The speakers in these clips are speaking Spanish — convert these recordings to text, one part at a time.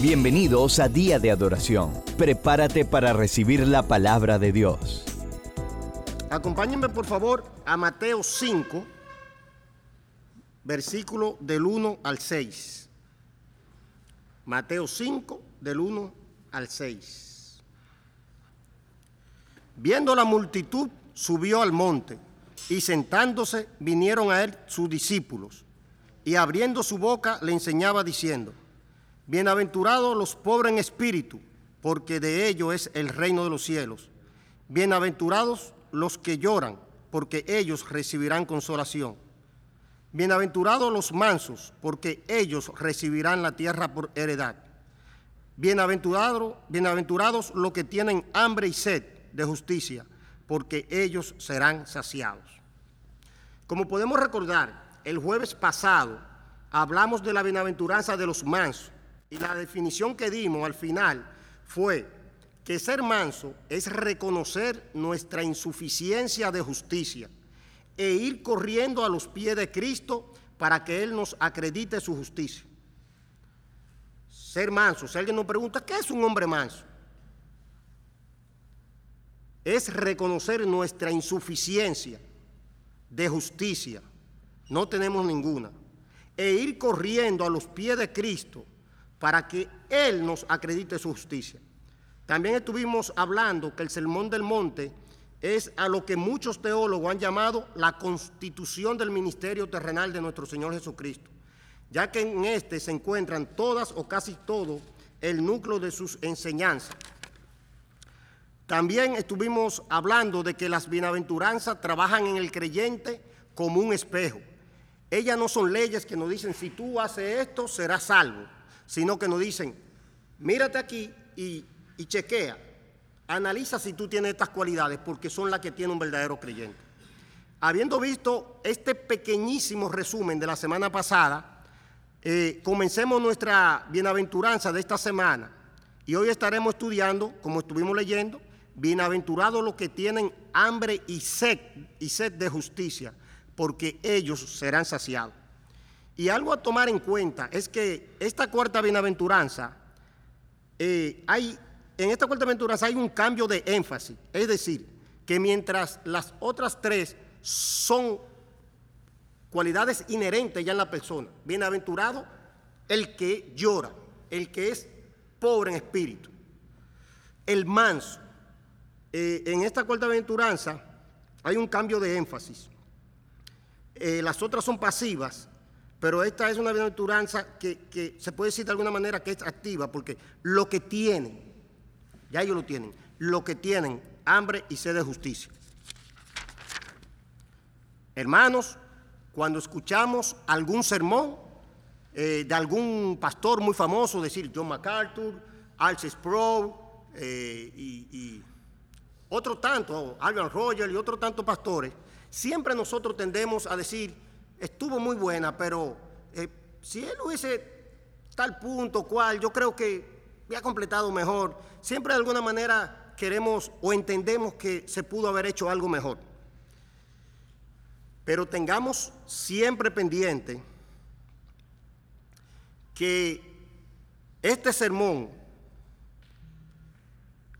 Bienvenidos a Día de Adoración. Prepárate para recibir la palabra de Dios. Acompáñenme por favor a Mateo 5, versículo del 1 al 6. Mateo 5, del 1 al 6. Viendo la multitud, subió al monte y sentándose vinieron a él sus discípulos y abriendo su boca le enseñaba diciendo, Bienaventurados los pobres en espíritu, porque de ellos es el reino de los cielos. Bienaventurados los que lloran, porque ellos recibirán consolación. Bienaventurados los mansos, porque ellos recibirán la tierra por heredad. Bienaventurados, bienaventurados los que tienen hambre y sed de justicia, porque ellos serán saciados. Como podemos recordar, el jueves pasado hablamos de la bienaventuranza de los mansos y la definición que dimos al final fue que ser manso es reconocer nuestra insuficiencia de justicia e ir corriendo a los pies de Cristo para que Él nos acredite su justicia. Ser manso, si alguien nos pregunta, ¿qué es un hombre manso? Es reconocer nuestra insuficiencia de justicia, no tenemos ninguna, e ir corriendo a los pies de Cristo para que Él nos acredite su justicia. También estuvimos hablando que el Sermón del Monte es a lo que muchos teólogos han llamado la constitución del ministerio terrenal de nuestro Señor Jesucristo, ya que en este se encuentran todas o casi todo el núcleo de sus enseñanzas. También estuvimos hablando de que las bienaventuranzas trabajan en el creyente como un espejo. Ellas no son leyes que nos dicen, si tú haces esto, serás salvo sino que nos dicen, mírate aquí y, chequea, analiza si tú tienes estas cualidades, porque son las que tiene un verdadero creyente. Habiendo visto este pequeñísimo resumen de la semana pasada, eh, comencemos nuestra bienaventuranza de esta semana. Y hoy estaremos estudiando, como estuvimos leyendo, bienaventurados los que tienen hambre y sed, y sed de justicia, porque ellos serán saciados. Y algo a tomar en cuenta es que esta cuarta bienaventuranza, eh, hay, en esta cuarta bienaventuranza hay un cambio de énfasis. Es decir, que mientras las otras tres son cualidades inherentes ya en la persona, bienaventurado el que llora, el que es pobre en espíritu, el manso. Eh, en esta cuarta bienaventuranza hay un cambio de énfasis. Eh, las otras son pasivas pero esta es una bienaventuranza que, se puede decir de alguna manera que es activa, porque lo que tienen, ya ellos lo tienen, lo que tienen, hambre y sed de justicia. Hermanos, cuando escuchamos algún sermón eh, de algún pastor muy famoso, decir John MacArthur, Archie Sproul eh, y, otro tanto, Alvin Roger y otros tantos pastores, siempre nosotros tendemos a decir, estuvo muy buena, pero eh, si él hubiese tal punto, cual, yo creo que había completado mejor. Siempre de alguna manera queremos o entendemos que se pudo haber hecho algo mejor. Pero tengamos siempre pendiente que este sermón,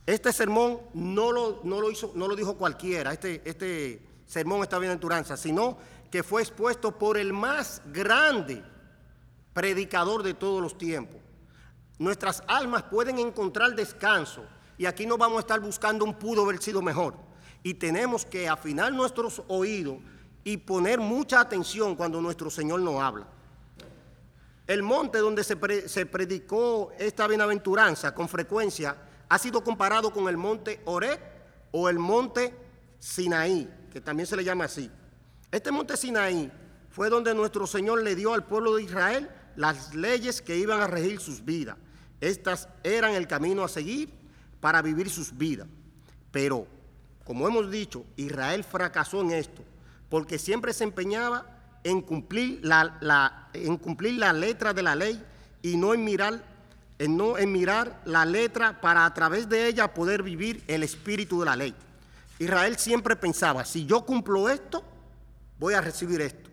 este sermón no lo, no lo hizo, no lo dijo cualquiera, este, este sermón está bien en sino que fue expuesto por el más grande predicador de todos los tiempos. Nuestras almas pueden encontrar descanso y aquí no vamos a estar buscando un pudo haber sido mejor. Y tenemos que afinar nuestros oídos y poner mucha atención cuando nuestro Señor nos habla. El monte donde se, predicó esta bienaventuranza con frecuencia ha sido comparado con el monte Oret o el monte Sinaí, que también se le llama así. Este monte Sinaí fue donde nuestro Señor le dio al pueblo de Israel las leyes que iban a regir sus vidas. Estas eran el camino a seguir para vivir sus vidas. Pero, como hemos dicho, Israel fracasó en esto, porque siempre se empeñaba en cumplir la, en cumplir letra de la ley y no en mirar, en no en mirar la letra para a través de ella poder vivir el espíritu de la ley. Israel siempre pensaba, si yo cumplo esto, voy a recibir esto.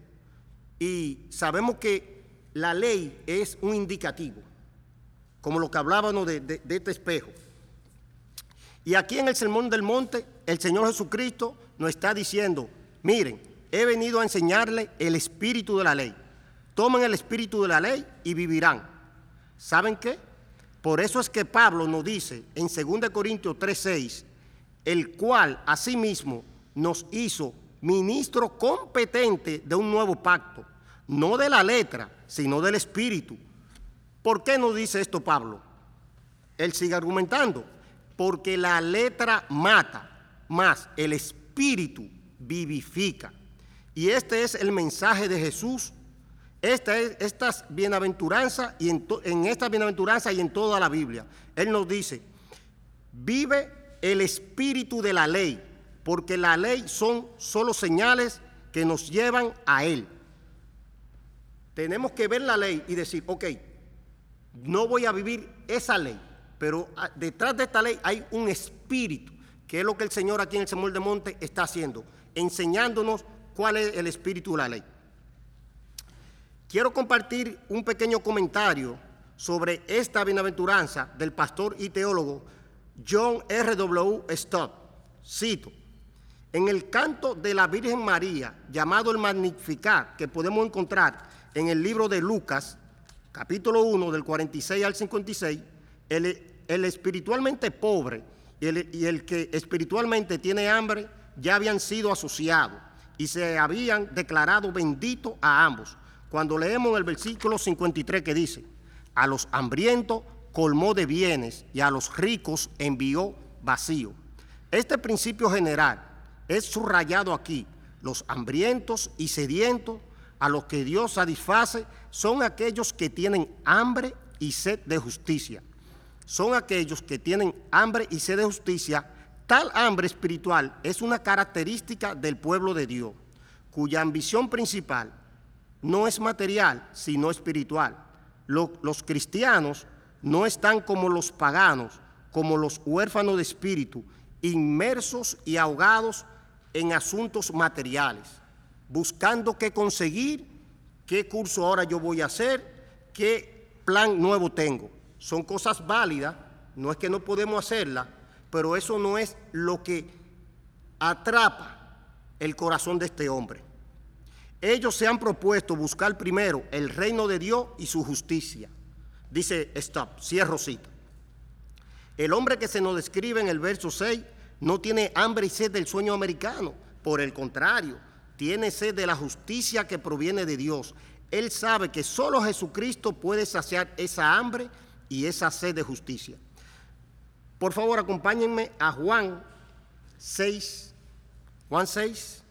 Y sabemos que la ley es un indicativo. como lo que hablábamos de, de, este espejo. Y aquí en el Sermón del Monte, el Señor Jesucristo nos está diciendo, miren, he venido a enseñarle el espíritu de la ley. Tomen el espíritu de la ley y vivirán. ¿Saben qué? Por eso es que Pablo nos dice en 2 Corintios 3:6, el cual asimismo nos hizo ministro competente de un nuevo pacto, no de la letra, sino del espíritu. ¿Por qué nos dice esto Pablo? Él sigue argumentando, porque la letra mata, más el espíritu vivifica. Y este es el mensaje de Jesús. Esta es, estas bienaventuranzas y en, en esta bienaventuranza y en toda la Biblia. Él nos dice, vive el espíritu de la ley, porque la ley son solo señales que nos llevan a Él. Tenemos que ver la ley y decir, ok, no voy a vivir esa ley, pero ah, detrás de esta ley hay un espíritu, que es lo que el Señor aquí en el Señor de Monte está haciendo, enseñándonos cuál es el espíritu de la ley. Quiero compartir un pequeño comentario sobre esta bienaventuranza del pastor y teólogo John R. W. Stott. Cito, en el canto de la Virgen María, llamado el Magnificat, que podemos encontrar en el libro de Lucas, capítulo 1, del 46 al 56, el, el espiritualmente pobre y el, y el que espiritualmente tiene hambre ya habían sido asociados y se habían declarado benditos a ambos. Cuando leemos el versículo 53 que dice, a los hambrientos colmó de bienes y a los ricos envió vacío. Este principio general es subrayado aquí. Los hambrientos y sedientos a los que Dios satisface son aquellos que tienen hambre y sed de justicia. Son aquellos que tienen hambre y sed de justicia. Tal hambre espiritual es una característica del pueblo de Dios, cuya ambición principal no es material, sino espiritual. los cristianos no están como los paganos, como los huérfanos de espíritu, inmersos y ahogados en asuntos materiales, buscando qué conseguir, qué curso ahora yo voy a hacer, qué plan nuevo tengo. Son cosas válidas, no es que no podemos hacerlas, pero eso no es lo que atrapa el corazón de este hombre. Ellos se han propuesto buscar primero el reino de Dios y su justicia Dice, stop, cierro cita. El hombre que se nos describe en el verso 6 no tiene hambre y sed del sueño americano, por el contrario, tiene sed de la justicia que proviene de Dios. Él sabe que solo Jesucristo puede saciar esa hambre y esa sed de justicia. Por favor, acompáñenme a Juan 6, Juan 6,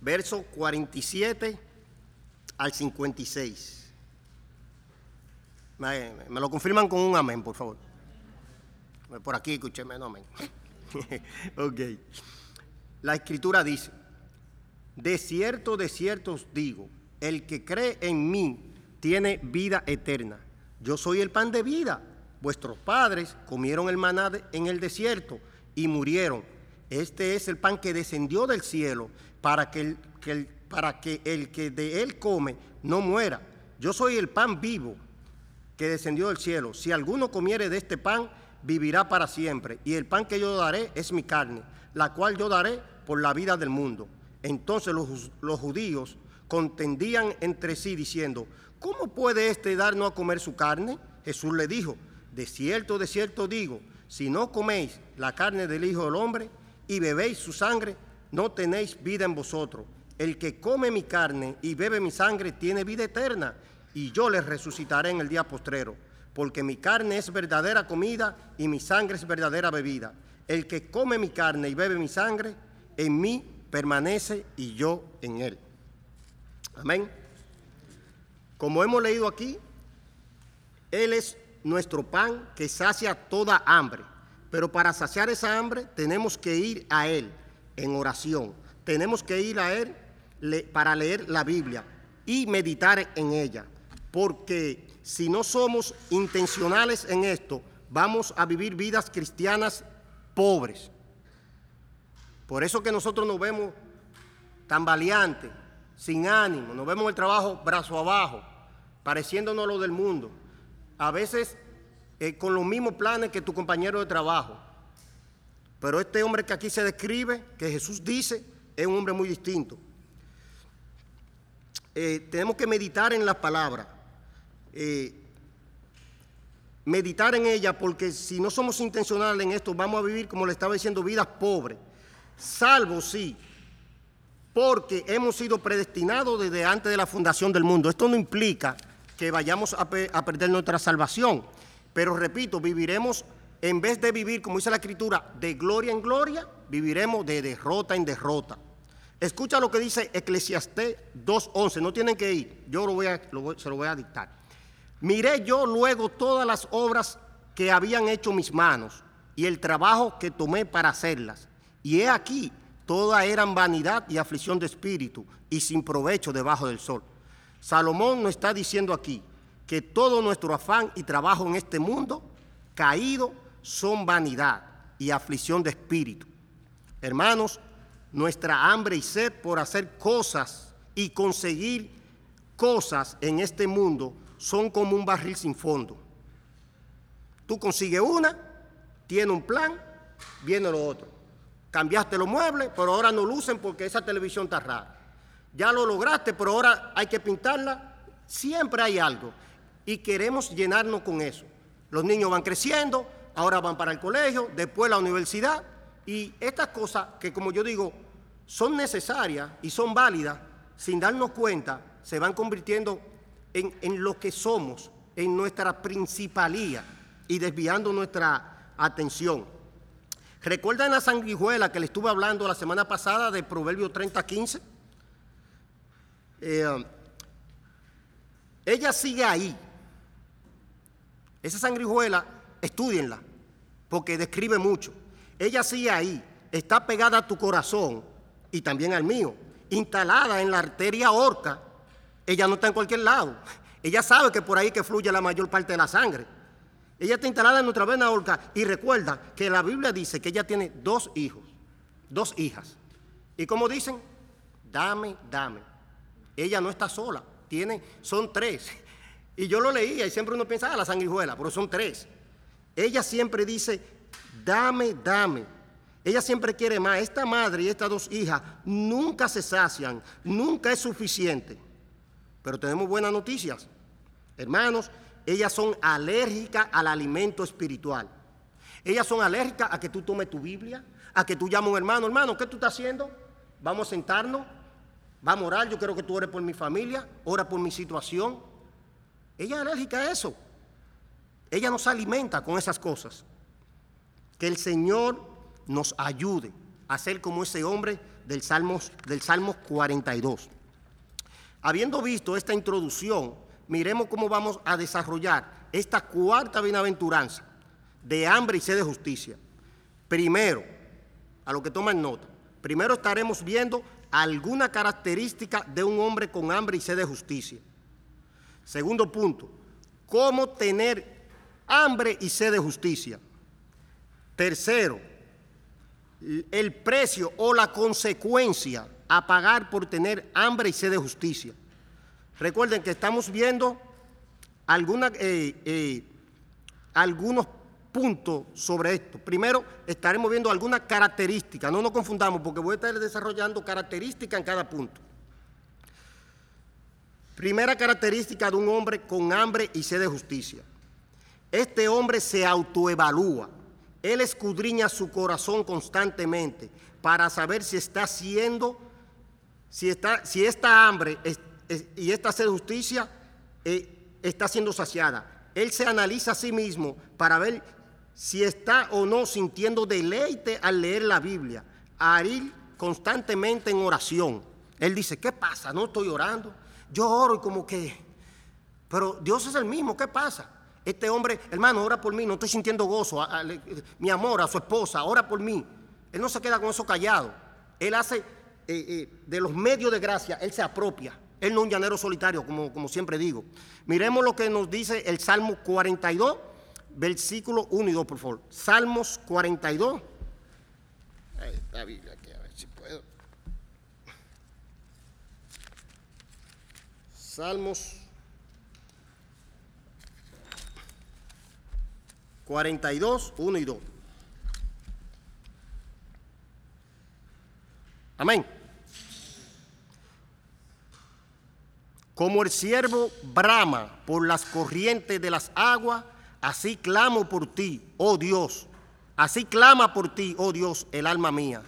verso 47 al 56. Me, me, lo confirman con un amén, por favor. Por aquí escúcheme, no amén. ok. La escritura dice, de cierto, de cierto os digo, el que cree en mí tiene vida eterna. Yo soy el pan de vida. Vuestros padres comieron el maná en el desierto y murieron. Este es el pan que descendió del cielo para que el, que el para que el que de él come no muera. Yo soy el pan vivo que descendió del cielo. Si alguno comiere de este pan, vivirá para siempre. Y el pan que yo daré es mi carne, la cual yo daré por la vida del mundo. Entonces los, los judíos contendían entre sí diciendo, ¿cómo puede éste darnos a comer su carne? Jesús le dijo, de cierto, de cierto digo, si no coméis la carne del Hijo del Hombre y bebéis su sangre, no tenéis vida en vosotros. El que come mi carne y bebe mi sangre tiene vida eterna, y yo les resucitaré en el día postrero, porque mi carne es verdadera comida y mi sangre es verdadera bebida. El que come mi carne y bebe mi sangre, en mí permanece y yo en él. Amén. Como hemos leído aquí, Él es nuestro pan que sacia toda hambre. Pero para saciar esa hambre tenemos que ir a Él en oración. Tenemos que ir a Él para leer la Biblia y meditar en ella, porque si no somos intencionales en esto, vamos a vivir vidas cristianas pobres. Por eso que nosotros nos vemos tan valiantes, sin ánimo, nos vemos el trabajo brazo abajo, pareciéndonos lo del mundo, a veces eh, con los mismos planes que tu compañero de trabajo. Pero este hombre que aquí se describe, que Jesús dice, es un hombre muy distinto. Eh, tenemos que meditar en las palabras. Eh, meditar en ella porque si no somos intencionales en esto, vamos a vivir, como le estaba diciendo, vidas pobres. Salvo, sí, porque hemos sido predestinados desde antes de la fundación del mundo. Esto no implica que vayamos a, perder nuestra salvación, pero repito, viviremos, en vez de vivir, como dice la Escritura, de gloria en gloria, viviremos de derrota en derrota. Escucha lo que dice Eclesiastés 2.11, no tienen que ir, yo se lo voy a dictar. Miré yo luego todas las obras que habían hecho mis manos y el trabajo que tomé para hacerlas. Y he aquí, todas eran vanidad y aflicción de espíritu y sin provecho debajo del sol. Salomón nos está diciendo aquí que todo nuestro afán y trabajo en este mundo caído son vanidad y aflicción de espíritu. Hermanos, nuestra hambre y sed por hacer cosas y conseguir cosas en este mundo son como un barril sin fondo. Tú consigues una, tiene un plan, viene lo otro. Cambiaste los muebles, pero ahora no lucen porque esa televisión está rara. Ya lo lograste, pero ahora hay que pintarla. Siempre hay algo. Y queremos llenarnos con eso. Los niños van creciendo, ahora van para el colegio, después la universidad. Y estas cosas que, como yo digo, son necesarias y son válidas, sin darnos cuenta, se van convirtiendo en, lo que somos, en nuestra principalía y desviando nuestra atención. ¿Recuerdan la sanguijuela que le estuve hablando la semana pasada de Proverbio 30:15? Eh, ella sigue ahí. Esa sanguijuela, estudienla, porque describe mucho. Ella sigue ahí, está pegada a tu corazón y también al mío, instalada en la arteria orca ella no está en cualquier lado. Ella sabe que por ahí que fluye la mayor parte de la sangre. Ella está instalada en nuestra vena orca y recuerda que la Biblia dice que ella tiene dos hijos, dos hijas. Y como dicen, dame, dame. Ella no está sola, tiene, son tres. Y yo lo leía y siempre uno piensa, ah, la sanguijuela, pero son tres. Ella siempre dice, dame, dame. Ella siempre quiere más. Esta madre y estas dos hijas nunca se sacian, nunca es suficiente. Pero tenemos buenas noticias. Hermanos, ellas son alérgicas al alimento espiritual. Ellas son alérgicas a que tú tomes tu Biblia, a que tú llames a un hermano, hermano, ¿qué tú estás haciendo? Vamos a sentarnos, vamos a orar, yo quiero que tú ores por mi familia, ora por mi situación. Ella es alérgica a eso. Ella nos alimenta con esas cosas. Que el Señor nos ayude a ser como ese hombre del Salmo, del Salmo 42. Habiendo visto esta introducción, miremos cómo vamos a desarrollar esta cuarta bienaventuranza de hambre y sed de justicia. Primero, a lo que toman nota, primero estaremos viendo alguna característica de un hombre con hambre y sed de justicia. Segundo punto, cómo tener hambre y sed de justicia. Tercero, el precio o la consecuencia a pagar por tener hambre y sed de justicia. Recuerden que estamos viendo eh, eh, algunos puntos sobre esto. Primero, estaremos viendo algunas características, no nos confundamos porque voy a estar desarrollando características en cada punto. Primera característica de un hombre con hambre y sed de justicia. Este hombre se autoevalúa. Él escudriña su corazón constantemente para saber si está haciendo si, está, si esta hambre y esta sed de justicia eh, está siendo saciada. Él se analiza a sí mismo para ver si está o no sintiendo deleite al leer la Biblia, a ir constantemente en oración. Él dice, ¿qué pasa? No estoy orando. Yo oro y como que, pero Dios es el mismo, ¿qué pasa? Este hombre, hermano, ora por mí, no estoy sintiendo gozo. mi amor, a su esposa, ora por mí. Él no se queda con eso callado. Él hace eh, eh, de los medios de gracia, Él se apropia. Él no es un llanero solitario, como, como siempre digo. Miremos lo que nos dice el Salmo 42, versículo 1 y 2, por favor. Salmos 42. Ahí está Biblia aquí, a ver si puedo. Salmos 42, 1 y 2. Amén. Como el siervo brama por las corrientes de las aguas, así clamo por ti, oh Dios. Así clama por ti, oh Dios, el alma mía.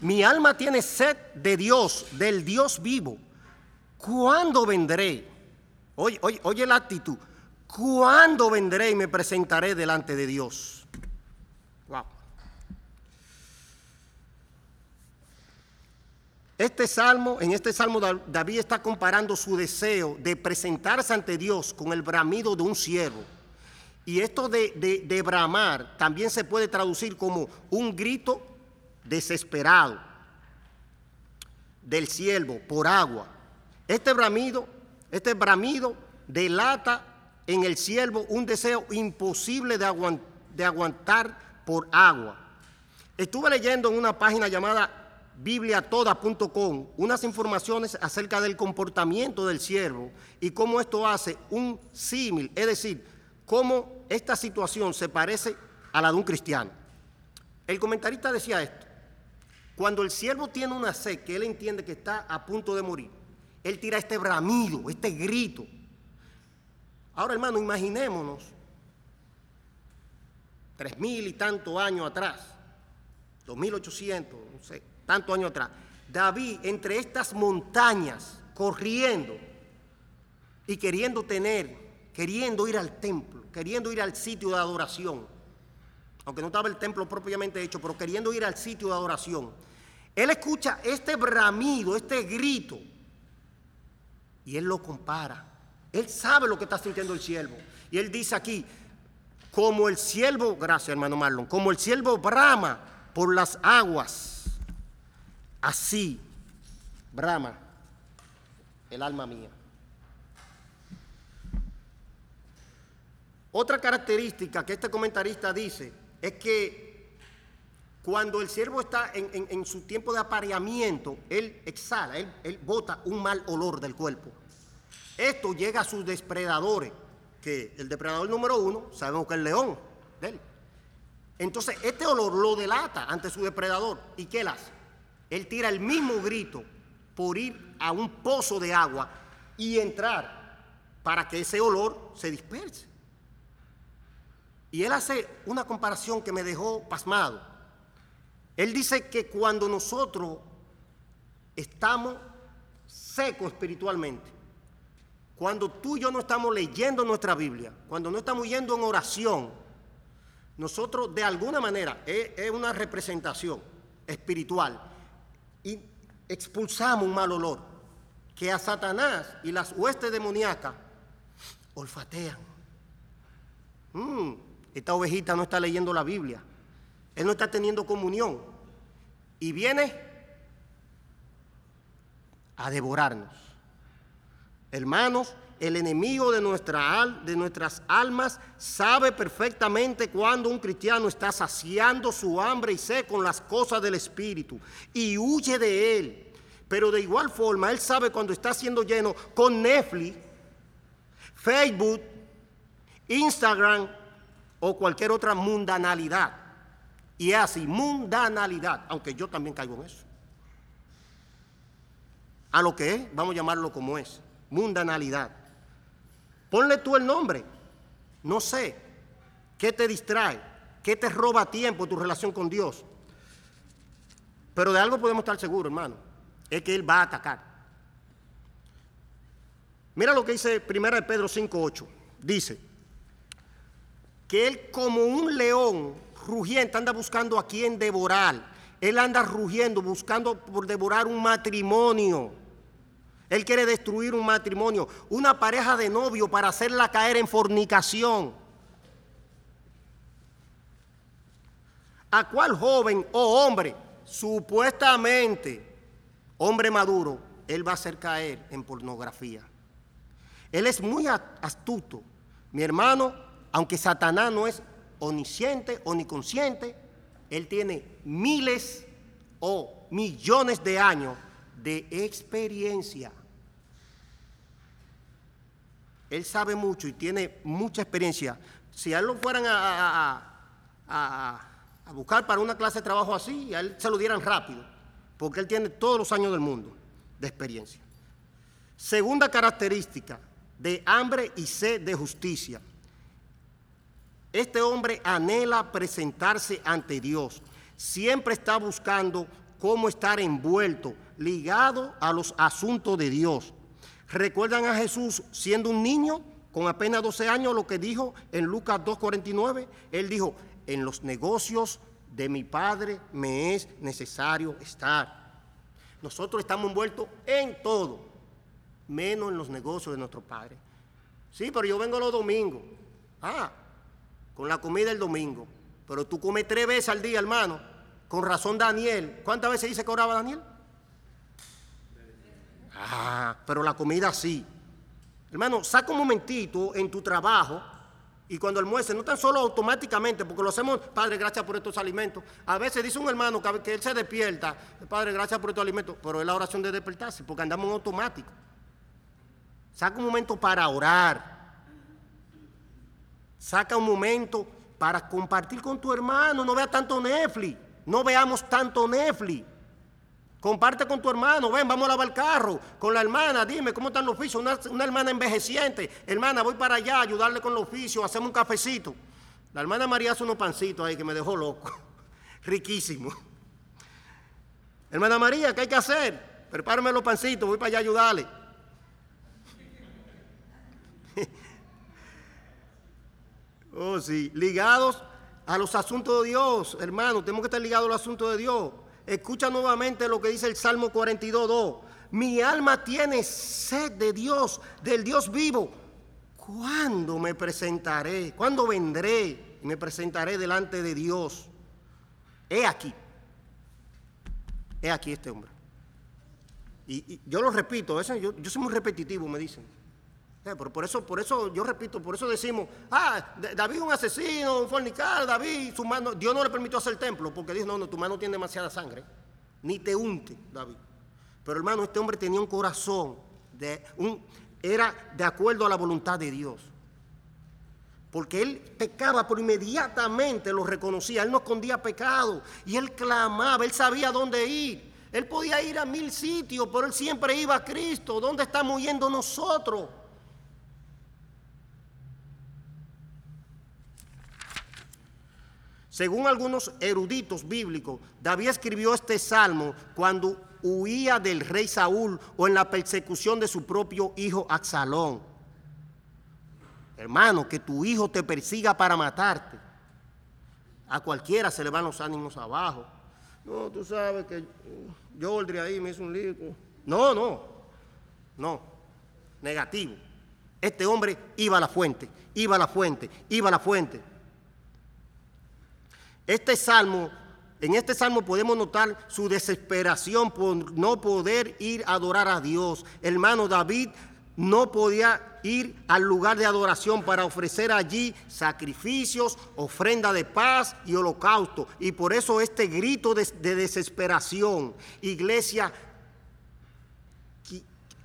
Mi alma tiene sed de Dios, del Dios vivo. ¿Cuándo vendré? Oye, oye, oye la actitud. ¿Cuándo vendré y me presentaré delante de Dios? Wow. Este salmo, en este salmo David está comparando su deseo de presentarse ante Dios con el bramido de un siervo. Y esto de, de bramar también se puede traducir como un grito desesperado del siervo por agua. Este bramido, este bramido delata en el siervo un deseo imposible de, de aguantar por agua. Estuve leyendo en una página llamada bibliatoda.com unas informaciones acerca del comportamiento del siervo y cómo esto hace un símil, es decir, cómo esta situación se parece a la de un cristiano. El comentarista decía esto, cuando el siervo tiene una sed que él entiende que está a punto de morir, él tira este bramido, este grito. Ahora hermano, imaginémonos tres mil y tantos años atrás, dos mil ochocientos, no sé, tantos años atrás, David entre estas montañas corriendo y queriendo tener, queriendo ir al templo, queriendo ir al sitio de adoración, aunque no estaba el templo propiamente hecho, pero queriendo ir al sitio de adoración. Él escucha este bramido, este grito, y él lo compara. Él sabe lo que está sintiendo el siervo. Y él dice aquí, como el siervo, gracias hermano Marlon, como el siervo brama por las aguas Así brama el alma mía. Otra característica que este comentarista dice es que cuando el siervo está en, su tiempo de apareamiento, él exhala, él, bota un mal olor del cuerpo. Esto llega a sus depredadores, que el depredador número uno, sabemos que es el león Entonces, este olor lo delata ante su depredador. ¿Y qué él hace? Él tira el mismo grito por ir a un pozo de agua y entrar para que ese olor se disperse. Y él hace una comparación que me dejó pasmado. Él dice que cuando nosotros estamos secos espiritualmente, cuando tú y yo no estamos leyendo nuestra Biblia, cuando no estamos yendo en oración, nosotros de alguna manera es, es una representación espiritual y expulsamos un mal olor que a Satanás y las huestes demoníacas olfatean. Mm, esta ovejita no está leyendo la Biblia, él no está teniendo comunión y viene a devorarnos. Hermanos, el enemigo de, nuestra, de nuestras almas sabe perfectamente cuando un cristiano está saciando su hambre y sed con las cosas del Espíritu y huye de él. Pero de igual forma, él sabe cuando está siendo lleno con Netflix, Facebook, Instagram o cualquier otra mundanalidad. Y es así, mundanalidad, aunque yo también caigo en eso. A lo que es, vamos a llamarlo como es, mundanalidad. Ponle tú el nombre. No sé. ¿Qué te distrae? ¿Qué te roba tiempo tu relación con Dios? Pero de algo podemos estar seguros, hermano. Es que Él va a atacar. Mira lo que dice 1 Pedro 5.8. Dice que Él como un león rugiente anda buscando a quien devorar. Él anda rugiendo, buscando por devorar un matrimonio. Él quiere destruir un matrimonio, una pareja de novio para hacerla caer en fornicación. ¿A cuál joven o hombre, supuestamente hombre maduro, él va a hacer caer en pornografía? Él es muy astuto. Mi hermano, aunque Satanás no es omnisciente, omniconsciente, él tiene miles o millones de años de experiencia. Él sabe mucho y tiene mucha experiencia Si a él lo fueran a, buscar para una clase de trabajo así, a él se lo dieran rápido, porque él tiene todos los años del mundo de experiencia. Segunda característica de hambre y sed de justicia. Este hombre anhela presentarse ante Dios. Siempre está buscando cómo estar envuelto, ligado a los asuntos de Dios. ¿Recuerdan a Jesús siendo un niño con apenas 12 años lo que dijo en Lucas 2.49? Él dijo, en los negocios de mi Padre me es necesario estar. Nosotros estamos envueltos en todo, menos en los negocios de nuestro Padre. Sí, pero yo vengo los domingos. Ah, con la comida el domingo. Pero tú comes tres veces al día, hermano. Con razón Daniel. ¿Cuántas veces dice que oraba Daniel? Ah, pero la comida sí. Hermano, saca un momentito en tu trabajo y cuando almuerces, no tan solo automáticamente, porque lo hacemos, Padre, gracias por estos alimentos. A veces dice un hermano que, él se despierta, Padre, gracias por estos alimentos, pero es la oración de despertarse, porque andamos en automático. Saca un momento para orar. Saca un momento para compartir con tu hermano. No vea tanto Netflix. No veamos tanto Netflix. Comparte con tu hermano, ven, vamos a lavar el carro. Con la hermana, dime, ¿cómo están los oficios? Una, hermana envejeciente. Hermana, voy para allá a ayudarle con los oficios, hacemos un cafecito. La hermana María hace unos pancitos ahí que me dejó loco. Riquísimo. Hermana María, ¿qué hay que hacer? Prepárame los pancitos, voy para allá a ayudarle. oh, sí, ligados a los asuntos de Dios, hermano, tenemos que estar ligados al asunto de Dios. Escucha nuevamente lo que dice el Salmo 42.2. Mi alma tiene sed de Dios, del Dios vivo. ¿Cuándo me presentaré? ¿Cuándo vendré y me presentaré delante de Dios? He aquí. He aquí este hombre. Y, yo lo repito, yo, yo soy muy repetitivo, me dicen. Eh, pero por eso, por eso yo repito, por eso decimos, ah, David es un asesino, un fornicar, David, su mano, Dios no le permitió hacer el templo, porque dijo, no, no, tu mano tiene demasiada sangre, ni te unte, David. Pero hermano, este hombre tenía un corazón, de un, era de acuerdo a la voluntad de Dios. Porque él pecaba, pero inmediatamente lo reconocía, él no escondía pecado, y él clamaba, él sabía dónde ir. Él podía ir a mil sitios, pero él siempre iba a Cristo. ¿Dónde estamos yendo nosotros? Según algunos eruditos bíblicos, David escribió este salmo cuando huía del rey Saúl o en la persecución de su propio hijo Absalón. Hermano, que tu hijo te persiga para matarte. A cualquiera se le van los ánimos abajo. No, tú sabes que Jordi ahí me hizo un lío. No, no, no, negativo. Este hombre iba a la fuente, iba a la fuente, iba a la fuente. Este salmo, en este salmo podemos notar su desesperación por no poder ir a adorar a Dios. Hermano David no podía ir al lugar de adoración para ofrecer allí sacrificios, ofrenda de paz y holocausto. Y por eso este grito de, desesperación, iglesia,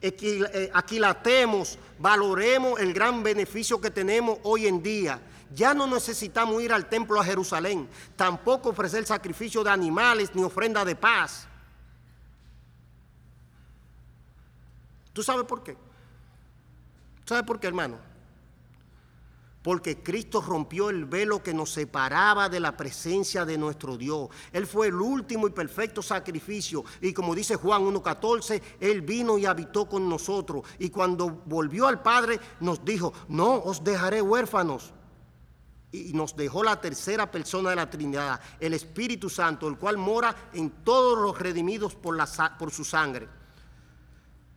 eh, aquilatemos, valoremos el gran beneficio que tenemos hoy en día ya no necesitamos ir al templo a Jerusalén, tampoco ofrecer sacrificio de animales ni ofrenda de paz. ¿Tú sabes por qué? ¿Sabes por qué, hermano? Porque Cristo rompió el velo que nos separaba de la presencia de nuestro Dios. Él fue el último y perfecto sacrificio. Y como dice Juan 1.14, Él vino y habitó con nosotros. Y cuando volvió al Padre nos dijo, no os dejaré huérfanos y nos dejó la tercera persona de la Trinidad, el Espíritu Santo, el cual mora en todos los redimidos por, su sangre.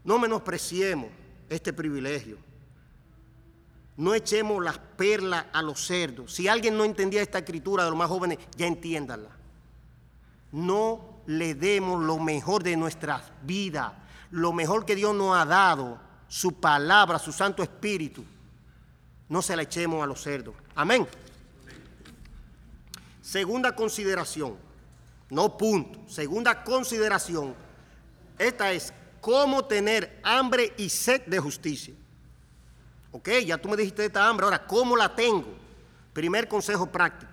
No menospreciemos este privilegio. No echemos las perlas a los cerdos. Si alguien no entendía esta escritura de los más jóvenes, ya entiéndala. No le demos lo mejor de nuestras vidas, lo mejor que Dios nos ha dado, su palabra, su Santo Espíritu. No se la echemos a los cerdos. Amén. Segunda consideración, no punto, segunda consideración, esta es cómo tener hambre y sed de justicia. Ok, ya tú me dijiste esta hambre, ahora, ¿cómo la tengo? Primer consejo práctico.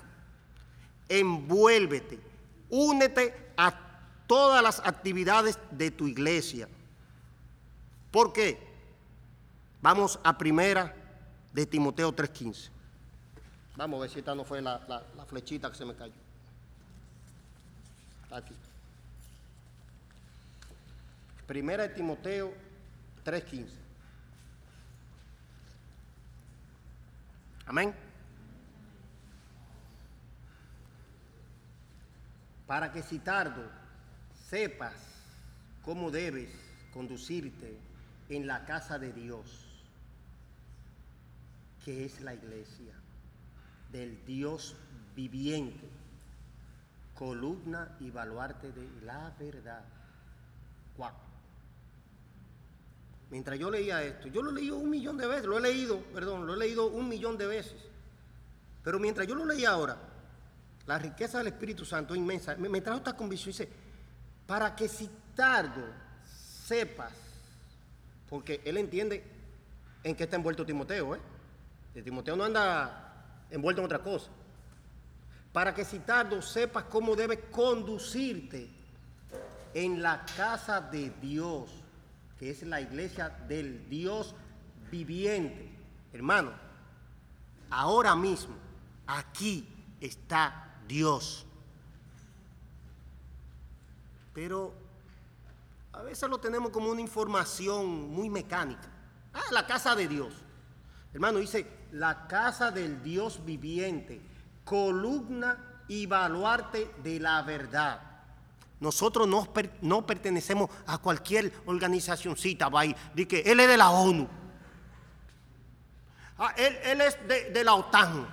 Envuélvete, únete a todas las actividades de tu iglesia. ¿Por qué? Vamos a primera de Timoteo 3.15. Vamos a ver si esta no fue la, la, flechita que se me cayó. Aquí. Primera de Timoteo 3.15. Amén. Para que si tardo sepas cómo debes conducirte en la casa de Dios, que es la iglesia del Dios viviente, columna y baluarte de la verdad. Mientras yo leía esto, yo lo leído un millón de veces, lo he leído, perdón, lo he leído un millón de veces. Pero mientras yo lo leía ahora, la riqueza del Espíritu Santo es inmensa. Me, me trajo esta convicción, dice, para que si tardo sepas, porque él entiende en qué está envuelto Timoteo, ¿eh? Timoteo no anda envuelto en otra cosa. Para que si sepas cómo debes conducirte en la casa de Dios, que es la iglesia del Dios viviente. Hermano, ahora mismo, aquí está Dios. Pero a veces lo tenemos como una información muy mecánica. Ah, la casa de Dios. Hermano, dice, la casa del Dios viviente, columna y baluarte de la verdad. Nosotros no, no pertenecemos a cualquier organizacióncita, va de que él es de la ONU. Ah, él, él, es de, de, la OTAN.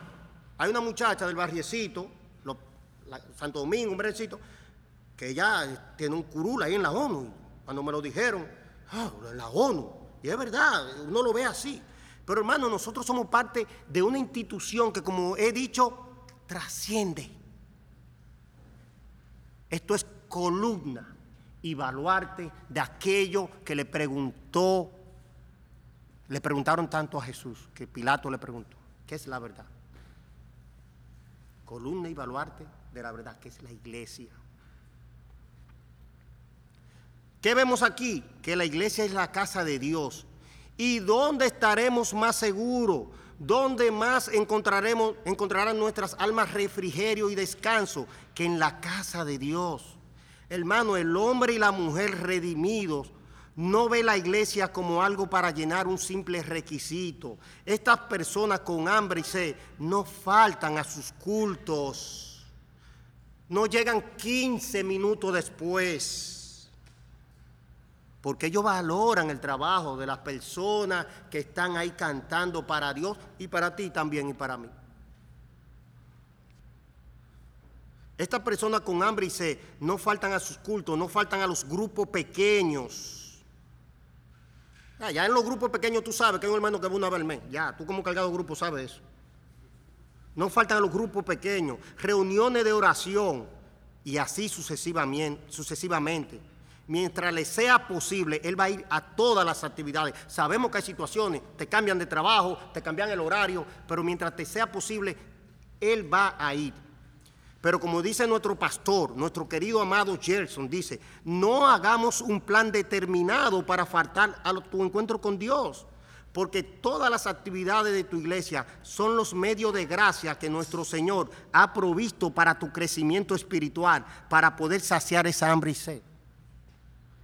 Hay una muchacha del barriecito, Santo Domingo, un barriecito, que ya tiene un curul ahí en la ONU. Cuando me lo dijeron, ah, en la ONU. Y es verdad, uno lo ve así. Pero hermano, nosotros somos parte de una institución que, como he dicho, trasciende. Esto es columna y baluarte de aquello que le preguntó, le preguntaron tanto a Jesús, que Pilato le preguntó, ¿qué es la verdad? Columna y baluarte de la verdad, que es la iglesia. ¿Qué vemos aquí? Que la iglesia es la casa de Dios. ¿Y dónde estaremos más seguros? ¿Dónde más encontraremos, encontrarán nuestras almas refrigerio y descanso que en la casa de Dios? Hermano, el hombre y la mujer redimidos no ve la iglesia como algo para llenar un simple requisito. Estas personas con hambre y sed no faltan a sus cultos. No llegan 15 minutos después porque ellos valoran el trabajo de las personas que están ahí cantando para Dios y para ti también y para mí. Estas personas con hambre y sed no faltan a sus cultos, no faltan a los grupos pequeños. Ya, ya en los grupos pequeños tú sabes que hay un hermano que va una vez al mes. Ya, tú como cargado de grupo sabes eso. No faltan a los grupos pequeños, reuniones de oración y así sucesivamente mientras le sea posible, él va a ir a todas las actividades. Sabemos que hay situaciones, te cambian de trabajo, te cambian el horario, pero mientras te sea posible, él va a ir. Pero como dice nuestro pastor, nuestro querido amado Gerson, dice, no hagamos un plan determinado para faltar a tu encuentro con Dios, porque todas las actividades de tu iglesia son los medios de gracia que nuestro Señor ha provisto para tu crecimiento espiritual, para poder saciar esa hambre y sed.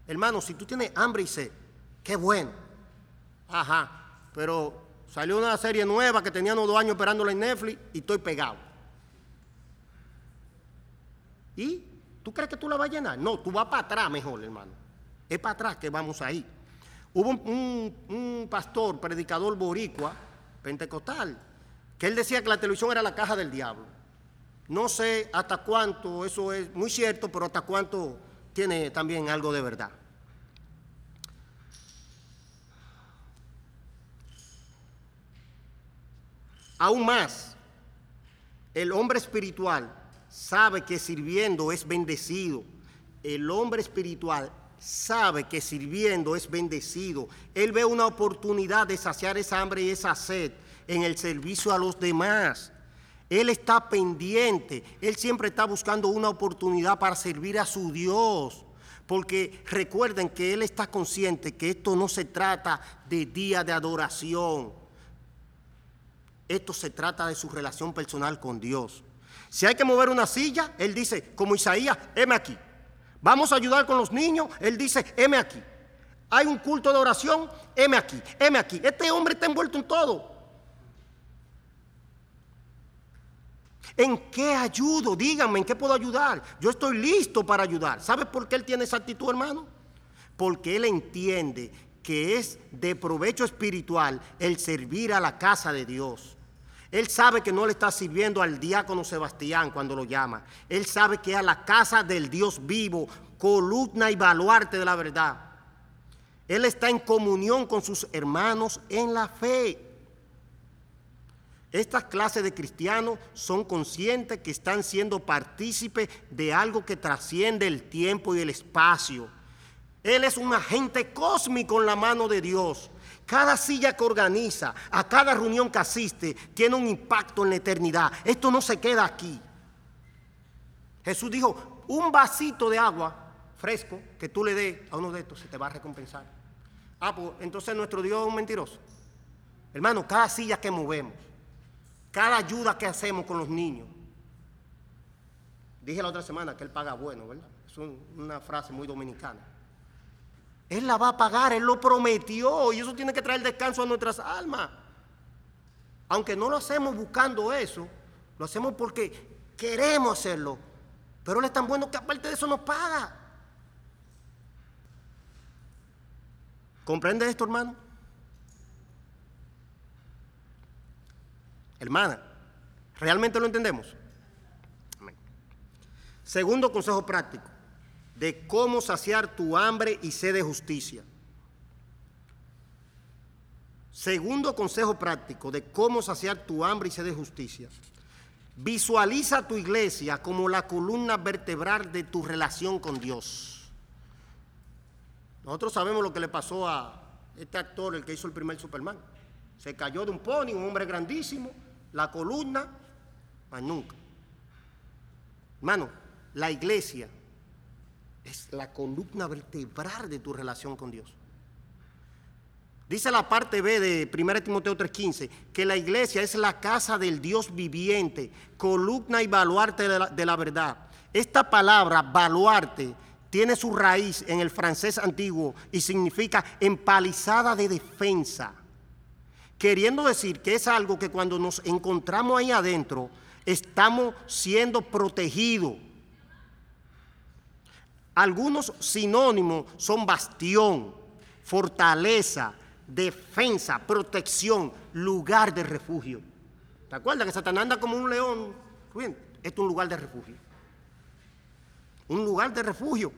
Hermano, si tú tienes hambre y sed, qué bueno. Ajá, pero salió una serie nueva que teníamos dos años esperándola en Netflix y estoy pegado. ¿Y tú crees que tú la vas a llenar? No, tú vas para atrás mejor, hermano. Es para atrás que vamos ahí. Hubo un, un, un pastor, predicador boricua, pentecostal, que él decía que la televisión era la caja del diablo. No sé hasta cuánto eso es muy cierto, pero hasta cuánto tiene también algo de verdad. Aún más, el hombre espiritual sabe que sirviendo es bendecido. El hombre espiritual sabe que sirviendo es bendecido. Él ve una oportunidad de saciar esa hambre y esa sed en el servicio a los demás. Él está pendiente, Él siempre está buscando una oportunidad para servir a su Dios. Porque recuerden que Él está consciente que esto no se trata de día de adoración. Esto se trata de su relación personal con Dios. Si hay que mover una silla, Él dice, como Isaías, heme aquí. Vamos a ayudar con los niños, Él dice, heme aquí. Hay un culto de oración, heme aquí, heme aquí. Este hombre está envuelto en todo. ¿En qué ayudo? Díganme, ¿en qué puedo ayudar? Yo estoy listo para ayudar. ¿Sabe por qué él tiene esa actitud, hermano? Porque él entiende que es de provecho espiritual el servir a la casa de Dios. Él sabe que no le está sirviendo al diácono Sebastián cuando lo llama. Él sabe que es a la casa del Dios vivo, columna y baluarte de la verdad. Él está en comunión con sus hermanos en la fe. Estas clases de cristianos son conscientes que están siendo partícipes de algo que trasciende el tiempo y el espacio. Él es un agente cósmico en la mano de Dios. Cada silla que organiza, a cada reunión que asiste, tiene un impacto en la eternidad. Esto no se queda aquí. Jesús dijo, un vasito de agua fresco que tú le des a uno de estos se te va a recompensar. Ah, pues entonces nuestro Dios es un mentiroso. Hermano, cada silla que movemos, cada ayuda que hacemos con los niños. Dije la otra semana que Él paga bueno, ¿verdad? Es una frase muy dominicana. Él la va a pagar, Él lo prometió y eso tiene que traer descanso a nuestras almas. Aunque no lo hacemos buscando eso, lo hacemos porque queremos hacerlo. Pero Él es tan bueno que aparte de eso nos paga. ¿Comprende esto, hermano? Hermana, ¿realmente lo entendemos? Segundo consejo práctico, de cómo saciar tu hambre y sed de justicia. Segundo consejo práctico de cómo saciar tu hambre y sed de justicia. Visualiza tu iglesia como la columna vertebral de tu relación con Dios. Nosotros sabemos lo que le pasó a este actor, el que hizo el primer Superman. Se cayó de un pony, un hombre grandísimo, la columna, más nunca. Hermano, la iglesia es la columna vertebral de tu relación con Dios. Dice la parte B de 1 Timoteo 3:15 que la iglesia es la casa del Dios viviente, columna y baluarte de la, de la verdad. Esta palabra, baluarte, tiene su raíz en el francés antiguo y significa empalizada de defensa queriendo decir que es algo que cuando nos encontramos ahí adentro, estamos siendo protegidos. Algunos sinónimos son bastión, fortaleza, defensa, protección, lugar de refugio. ¿Te acuerdas que Satanás anda como un león? Bien, esto es un lugar de refugio. Un lugar de refugio.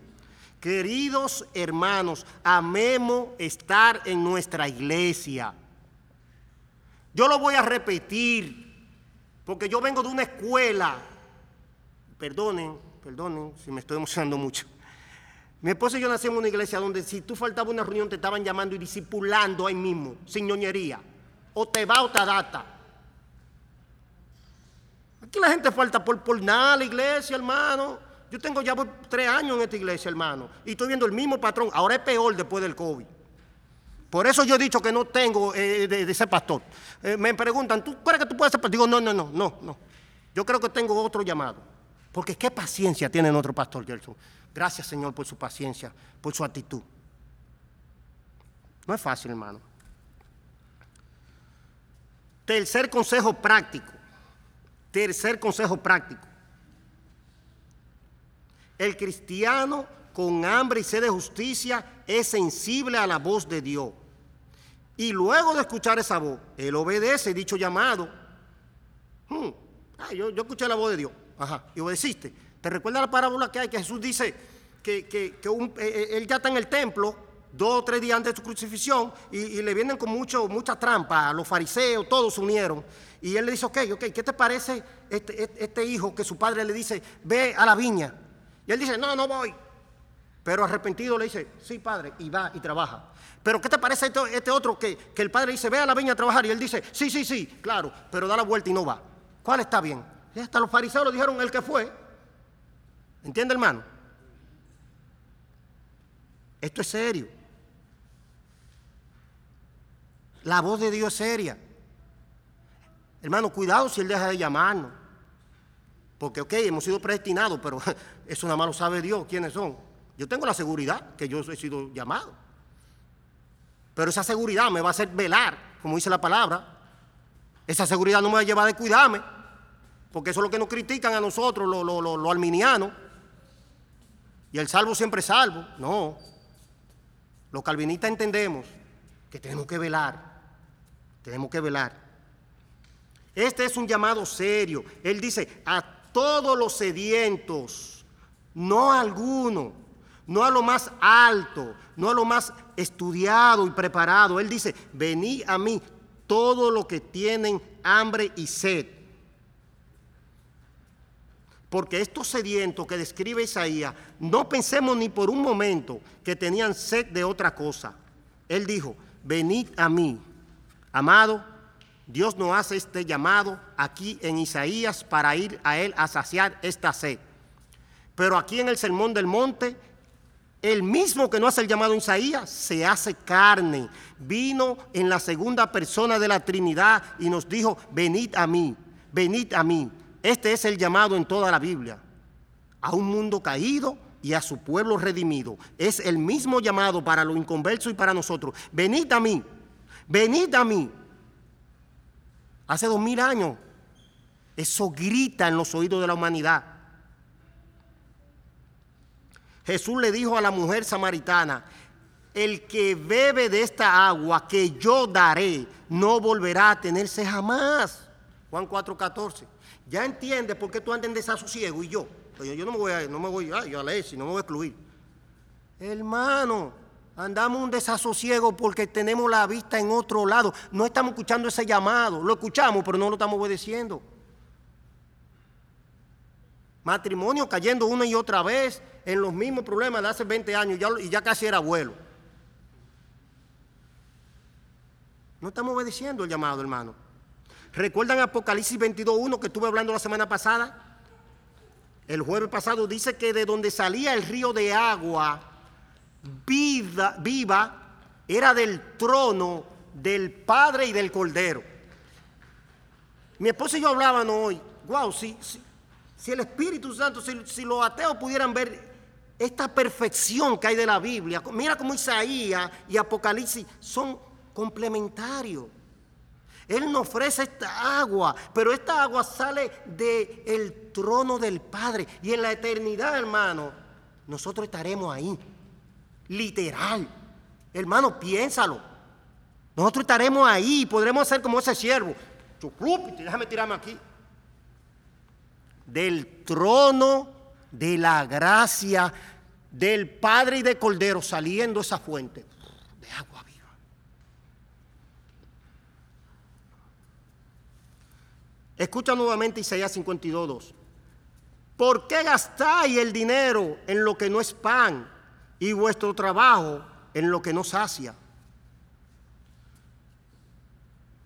Queridos hermanos, amemos estar en nuestra iglesia. Yo lo voy a repetir, porque yo vengo de una escuela. Perdonen, perdonen si me estoy emocionando mucho. Mi esposa y yo nacimos en una iglesia donde si tú faltabas una reunión te estaban llamando y discipulando ahí mismo, sin ñoñería. O te va o te. Aquí la gente falta por, por nada la iglesia, hermano. Yo tengo ya tres años en esta iglesia, hermano. Y estoy viendo el mismo patrón. Ahora es peor después del COVID. Por eso yo he dicho que no tengo eh, de, ser pastor. Eh, me preguntan, ¿tú crees que tú puedes ser pastor? Digo, no, no, no, no, no. Yo creo que tengo otro llamado. Porque qué paciencia tiene otro pastor, Gelson. Gracias, Señor, por su paciencia, por su actitud. No es fácil, hermano. Tercer consejo práctico. Tercer consejo práctico. El cristiano con hambre y sed de justicia, es sensible a la voz de Dios. Y luego de escuchar esa voz, él obedece dicho llamado. Hmm, ah, yo, escuché la voz de Dios. Ajá, y obedeciste. ¿Te recuerda la parábola que hay? Que Jesús dice que, eh, eh, él ya está en el templo dos o tres días antes de su crucifixión y, le vienen con mucho, mucha trampa. Los fariseos, todos se unieron. Y él le dice, ok, ok, ¿qué te parece este, este, este hijo que su padre le dice, ve a la viña? Y él dice, no, no voy. Pero arrepentido le dice, sí, padre, y va y trabaja. Pero ¿qué te parece este, otro que, el padre dice, ve a la viña a trabajar? Y él dice, sí, sí, sí, claro, pero da la vuelta y no va. ¿Cuál está bien? Hasta los fariseos lo dijeron el que fue. ¿Entiende, hermano? Esto es serio. La voz de Dios es seria. Hermano, cuidado si Él deja de llamarnos. Porque, ok, hemos sido predestinados, pero eso nada más lo sabe Dios quiénes son. Yo tengo la seguridad que yo he sido llamado. Pero esa seguridad me va a hacer velar, como dice la palabra. Esa seguridad no me va a llevar a cuidarme, porque eso es lo que nos critican a nosotros, los lo, arminianos. Y el salvo siempre es salvo. No. Los calvinistas entendemos que tenemos que velar. Tenemos que velar. Este es un llamado serio. Él dice, a todos los sedientos, no a alguno, no a lo más alto, no a lo más estudiado y preparado. Él dice, venid a mí todos los que tienen hambre y sed. Porque estos sedientos que describe Isaías, no pensemos ni por un momento que tenían sed de otra cosa. Él dijo, venid a mí. Amado, Dios nos hace este llamado aquí en Isaías para ir a Él a saciar esta sed. Pero aquí en el Sermón del Monte, el mismo que no hace el llamado en Isaías se hace carne. Vino en la segunda persona de la Trinidad y nos dijo, venid a mí, venid a mí. Este es el llamado en toda la Biblia. A un mundo caído y a su pueblo redimido. Es el mismo llamado para los inconversos y para nosotros. Venid a mí, venid a mí. Hace dos mil años, eso grita en los oídos de la humanidad. Jesús le dijo a la mujer samaritana, el que bebe de esta agua que yo daré, no volverá a tenerse jamás. Juan 4:14. Ya entiende por qué tú andas en desasosiego y yo. Yo no me voy a, no me voy a, yo a leer, si no me voy a excluir. Hermano, andamos un desasosiego porque tenemos la vista en otro lado. No estamos escuchando ese llamado. Lo escuchamos, pero no lo estamos obedeciendo. Matrimonio cayendo una y otra vez en los mismos problemas de hace 20 años y ya casi era abuelo. No estamos obedeciendo el llamado, hermano. ¿Recuerdan Apocalipsis 22.1 que estuve hablando la semana pasada? El jueves pasado dice que de donde salía el río de agua viva era del trono del Padre y del Cordero. Mi esposa y yo hablaban hoy, wow, si, si, el Espíritu Santo, si, si los ateos pudieran ver esta perfección que hay de la Biblia, mira cómo Isaías y Apocalipsis son complementarios. Él nos ofrece esta agua, pero esta agua sale del trono del Padre. Y en la eternidad, hermano, nosotros estaremos ahí. Literal. Hermano, piénsalo. Nosotros estaremos ahí y podremos ser como ese siervo. déjame tirarme aquí. Del trono de la gracia del Padre y del Cordero saliendo esa fuente de agua viva. Escucha nuevamente Isaías 52, ¿Por qué gastáis el dinero en lo que no es pan y vuestro trabajo en lo que no sacia?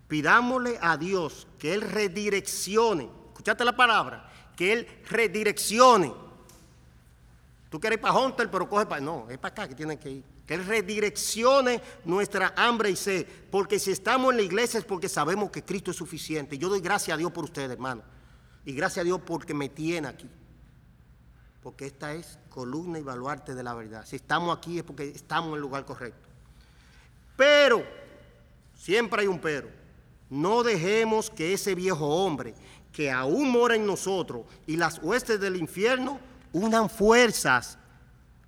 Pidámosle a Dios que Él redireccione, escuchaste la palabra, que Él redireccione Tú quieres ir para Hunter, pero coge para... No, es para acá que tienen que ir. Que Él redireccione nuestra hambre y sed. Porque si estamos en la iglesia es porque sabemos que Cristo es suficiente. Yo doy gracias a Dios por ustedes, hermano. Y gracias a Dios porque me tiene aquí. Porque esta es columna y baluarte de la verdad. Si estamos aquí es porque estamos en el lugar correcto. Pero, siempre hay un pero. No dejemos que ese viejo hombre que aún mora en nosotros y las huestes del infierno unan fuerzas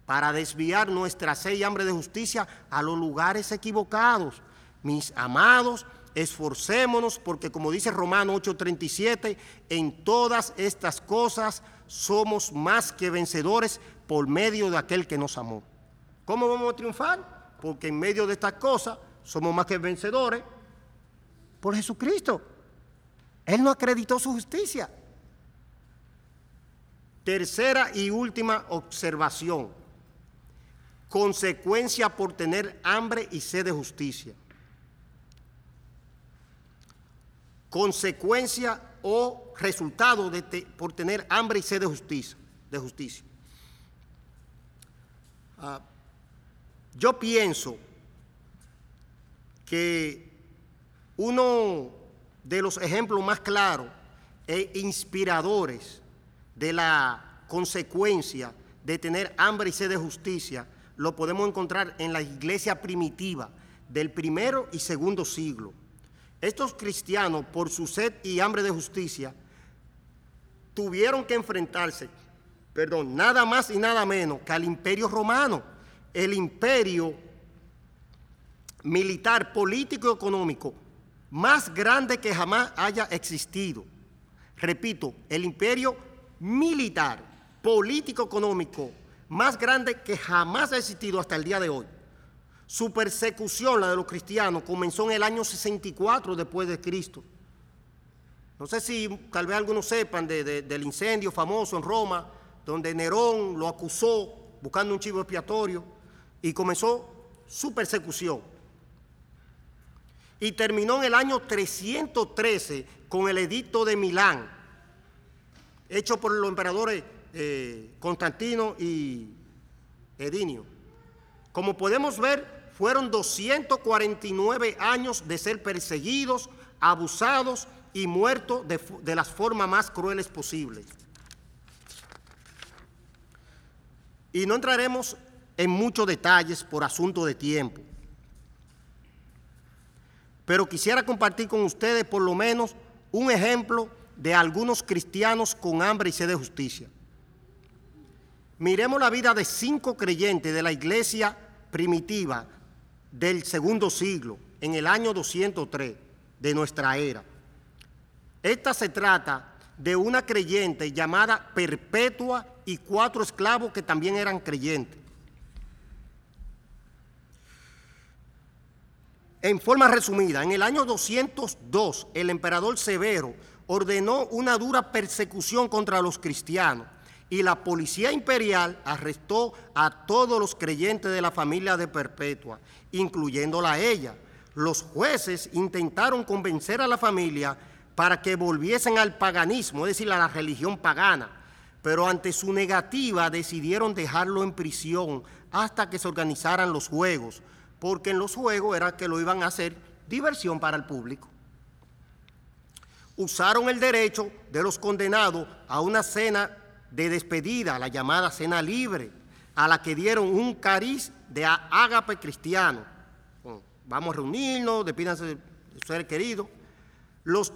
para desviar nuestra sed y hambre de justicia a los lugares equivocados. Mis amados, esforcémonos porque como dice Romano 8:37, en todas estas cosas somos más que vencedores por medio de aquel que nos amó. ¿Cómo vamos a triunfar? Porque en medio de estas cosas somos más que vencedores por Jesucristo. Él no acreditó su justicia. Tercera y última observación. Consecuencia por tener hambre y sed de justicia. Consecuencia o resultado de por tener hambre y sed de justicia. De justicia. Ah, yo pienso que uno de los ejemplos más claros e inspiradores de la consecuencia de tener hambre y sed de justicia lo podemos encontrar en la iglesia primitiva del primero y segundo siglo. Estos cristianos, por su sed y hambre de justicia, tuvieron que enfrentarse, perdón, nada más y nada menos que al imperio romano, el imperio militar, político y económico más grande que jamás haya existido. Repito, el imperio militar, político, económico más grande que jamás ha existido hasta el día de hoy. Su persecución, la de los cristianos, comenzó en el año 64 después de Cristo. No sé si tal vez algunos sepan del incendio famoso en Roma, donde Nerón lo acusó buscando un chivo expiatorio y comenzó su persecución. Y terminó en el año 313 con el edicto de Milán, hecho por los emperadores eh, Constantino y Edinio. Como podemos ver, fueron 249 años de ser perseguidos, abusados y muertos de, de las formas más crueles posibles. Y no entraremos en muchos detalles por asunto de tiempo. Pero quisiera compartir con ustedes por lo menos un ejemplo de algunos cristianos con hambre y sed de justicia. Miremos la vida de cinco creyentes de la iglesia primitiva del segundo siglo, en el año 203 de nuestra era. Esta se trata de una creyente llamada Perpetua y cuatro esclavos que también eran creyentes. En forma resumida, en el año 202 el emperador Severo ordenó una dura persecución contra los cristianos y la policía imperial arrestó a todos los creyentes de la familia de Perpetua, incluyéndola a ella. Los jueces intentaron convencer a la familia para que volviesen al paganismo, es decir, a la religión pagana, pero ante su negativa decidieron dejarlo en prisión hasta que se organizaran los juegos, porque en los juegos era que lo iban a hacer diversión para el público. Usaron el derecho de los condenados a una cena de despedida, la llamada cena libre, a la que dieron un cariz de ágape cristiano. Vamos a reunirnos, despídanse de ser querido. Los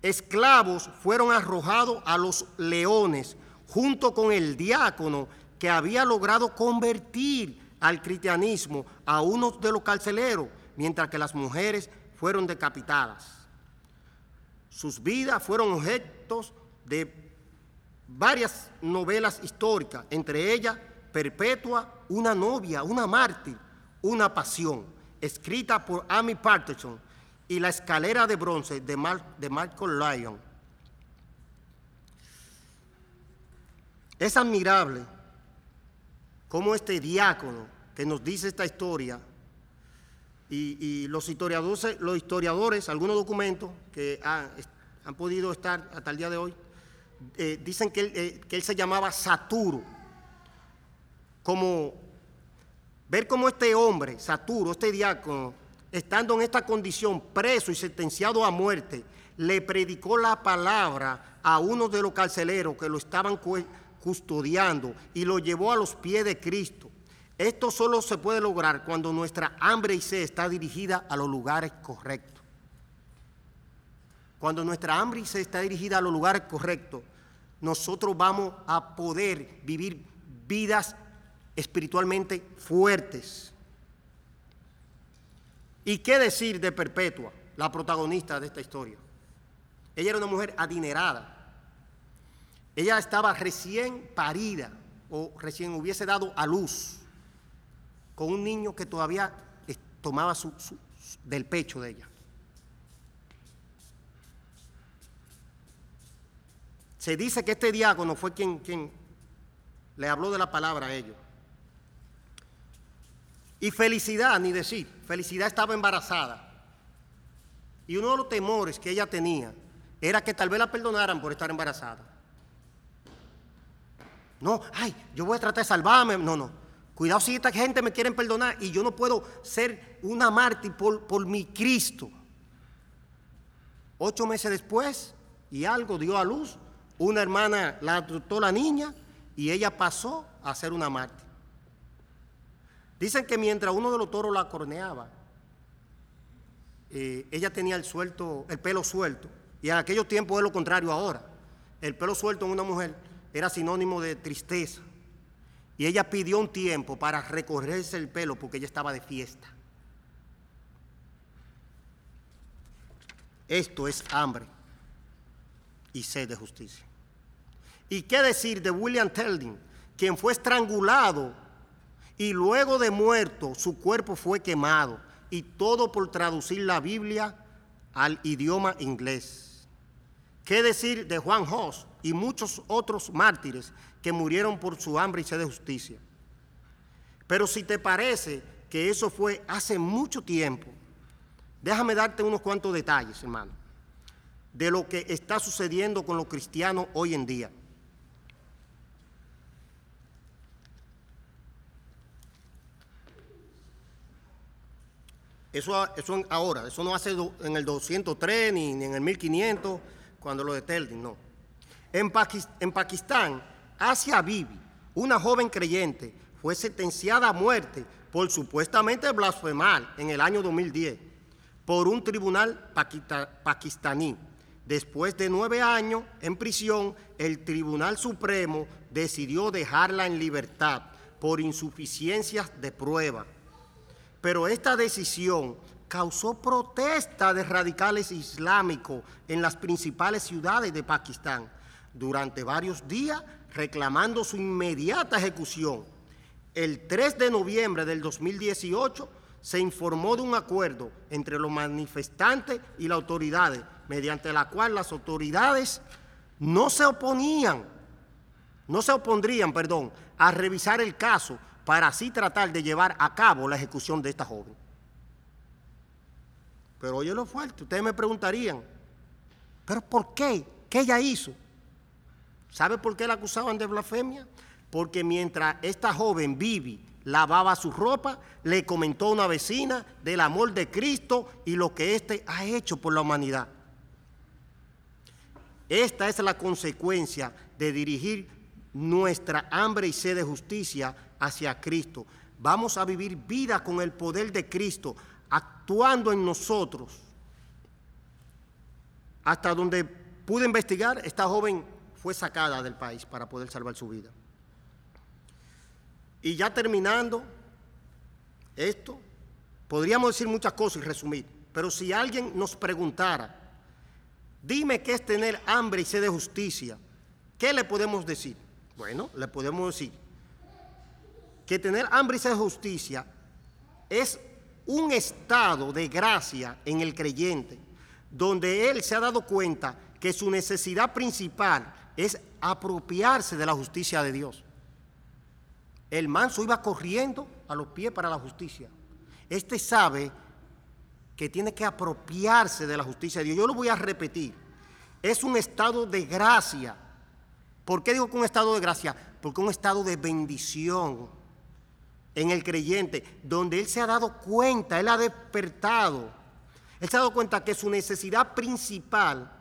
esclavos fueron arrojados a los leones junto con el diácono que había logrado convertir al cristianismo a uno de los carceleros, mientras que las mujeres fueron decapitadas. Sus vidas fueron objetos de varias novelas históricas, entre ellas Perpetua, una novia, una mártir, una pasión, escrita por Amy Patterson, y La escalera de bronce de, de Michael Lyon. Es admirable cómo este diácono que nos dice esta historia y, los, historiadores, algunos documentos que han podido estar hasta el día de hoy, eh, dicen que él, eh, que él, se llamaba Saturo. Como ver cómo este hombre, Saturo, este diácono, estando en esta condición, preso y sentenciado a muerte, le predicó la palabra a uno de los carceleros que lo estaban custodiando y lo llevó a los pies de Cristo. Esto solo se puede lograr cuando nuestra hambre y sed está dirigida a los lugares correctos. Cuando nuestra hambre se está dirigida a los lugares correctos, nosotros vamos a poder vivir vidas espiritualmente fuertes. ¿Y qué decir de Perpetua, la protagonista de esta historia? Ella era una mujer adinerada. Ella estaba recién parida o recién hubiese dado a luz con un niño que todavía tomaba del pecho de ella. Se dice que este diácono fue quien, quien le habló de la palabra a ellos. Y felicidad, ni decir, felicidad estaba embarazada. Y uno de los temores que ella tenía era que tal vez la perdonaran por estar embarazada. No, ay, yo voy a tratar de salvarme. No, no. Cuidado si esta gente me quiere perdonar y yo no puedo ser una mártir por, por mi Cristo. Ocho meses después y algo dio a luz, una hermana la adoptó la niña y ella pasó a ser una mártir. Dicen que mientras uno de los toros la corneaba, eh, ella tenía el, suelto, el pelo suelto. Y en aquellos tiempos es lo contrario ahora. El pelo suelto en una mujer era sinónimo de tristeza. Y ella pidió un tiempo para recorrerse el pelo porque ella estaba de fiesta. Esto es hambre y sed de justicia. ¿Y qué decir de William Telding, quien fue estrangulado y luego de muerto su cuerpo fue quemado? Y todo por traducir la Biblia al idioma inglés. ¿Qué decir de Juan Hoss y muchos otros mártires que murieron por su hambre y sed de justicia? Pero si te parece que eso fue hace mucho tiempo, déjame darte unos cuantos detalles, hermano, de lo que está sucediendo con los cristianos hoy en día. Eso, eso ahora, eso no hace en el 203 ni, en el 1500, cuando lo de Teldin, no. En, Pakistán, Asia Bibi, una joven creyente, fue sentenciada a muerte por supuestamente blasfemar en el año 2010 por un tribunal pakistaní. Después de nueve años en prisión, el Tribunal Supremo decidió dejarla en libertad por insuficiencias de prueba pero esta decisión causó protesta de radicales islámicos en las principales ciudades de Pakistán durante varios días reclamando su inmediata ejecución. El 3 de noviembre del 2018 se informó de un acuerdo entre los manifestantes y las autoridades, mediante la cual las autoridades no se oponían, no se opondrían, perdón, a revisar el caso para así tratar de llevar a cabo la ejecución de esta joven. Pero oye lo fuerte, ustedes me preguntarían, ¿pero por qué? ¿Qué ella hizo? ¿Sabe por qué la acusaban de blasfemia? Porque mientras esta joven Vivi lavaba su ropa, le comentó a una vecina del amor de Cristo y lo que éste ha hecho por la humanidad. Esta es la consecuencia de dirigir nuestra hambre y sed de justicia hacia Cristo. Vamos a vivir vida con el poder de Cristo, actuando en nosotros. Hasta donde pude investigar, esta joven fue sacada del país para poder salvar su vida. Y ya terminando esto, podríamos decir muchas cosas y resumir, pero si alguien nos preguntara, dime qué es tener hambre y sed de justicia, ¿qué le podemos decir? Bueno, le podemos decir, que tener hambre y sed de justicia es un estado de gracia en el creyente, donde él se ha dado cuenta que su necesidad principal es apropiarse de la justicia de Dios. El manso iba corriendo a los pies para la justicia. Este sabe que tiene que apropiarse de la justicia de Dios. Yo lo voy a repetir. Es un estado de gracia. ¿Por qué digo que un estado de gracia? Porque un estado de bendición en el creyente, donde él se ha dado cuenta, él ha despertado, él se ha dado cuenta que su necesidad principal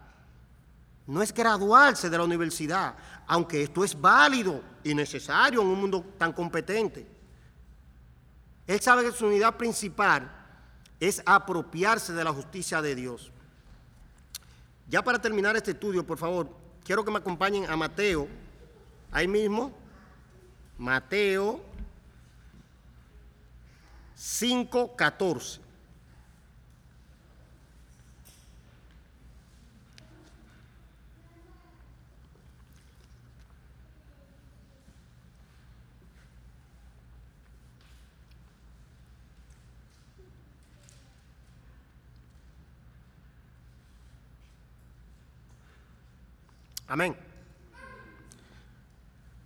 no es graduarse de la universidad, aunque esto es válido y necesario en un mundo tan competente. Él sabe que su unidad principal es apropiarse de la justicia de Dios. Ya para terminar este estudio, por favor, quiero que me acompañen a Mateo, ahí mismo, Mateo 5.14. Amén.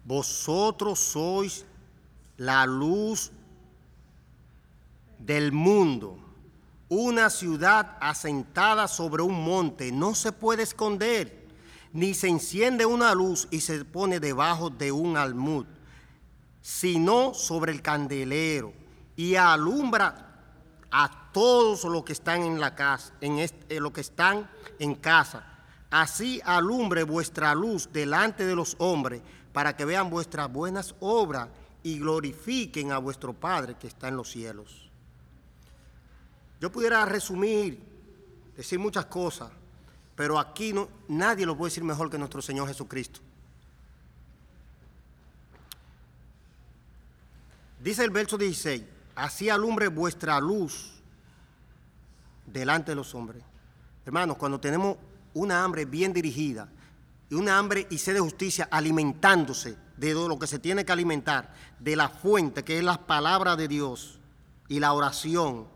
Vosotros sois la luz del mundo. una ciudad asentada sobre un monte no se puede esconder, ni se enciende una luz y se pone debajo de un almud, sino sobre el candelero y alumbra a todos los que están en la casa, en este, los que están en casa. Así alumbre vuestra luz delante de los hombres, para que vean vuestras buenas obras y glorifiquen a vuestro Padre que está en los cielos. Yo pudiera resumir, decir muchas cosas, pero aquí no, nadie lo puede decir mejor que nuestro Señor Jesucristo. Dice el verso 16, así alumbre vuestra luz delante de los hombres. Hermanos, cuando tenemos una hambre bien dirigida y una hambre y sed de justicia alimentándose de lo que se tiene que alimentar, de la fuente que es la palabra de Dios y la oración,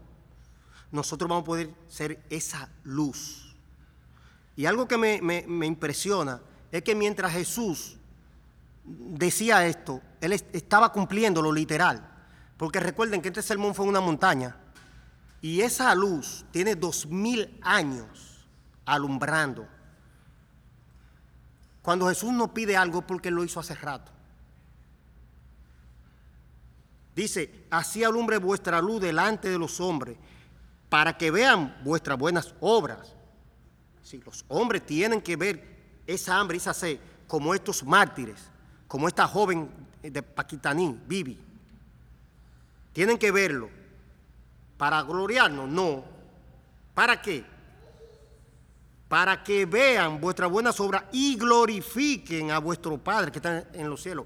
nosotros vamos a poder ser esa luz. Y algo que me, me impresiona es que mientras Jesús decía esto, él estaba cumpliendo lo literal. Porque recuerden que este sermón fue una montaña y esa luz tiene dos mil años alumbrando. Cuando Jesús nos pide algo porque lo hizo hace rato. Dice, así alumbre vuestra luz delante de los hombres, para que vean vuestras buenas obras. Si los hombres tienen que ver esa hambre, esa sed, como estos mártires, como esta joven de Paquitaní, Vivi. Tienen que verlo. ¿Para gloriarnos? No. ¿Para qué? Para que vean vuestras buenas obras y glorifiquen a vuestro Padre que está en los cielos.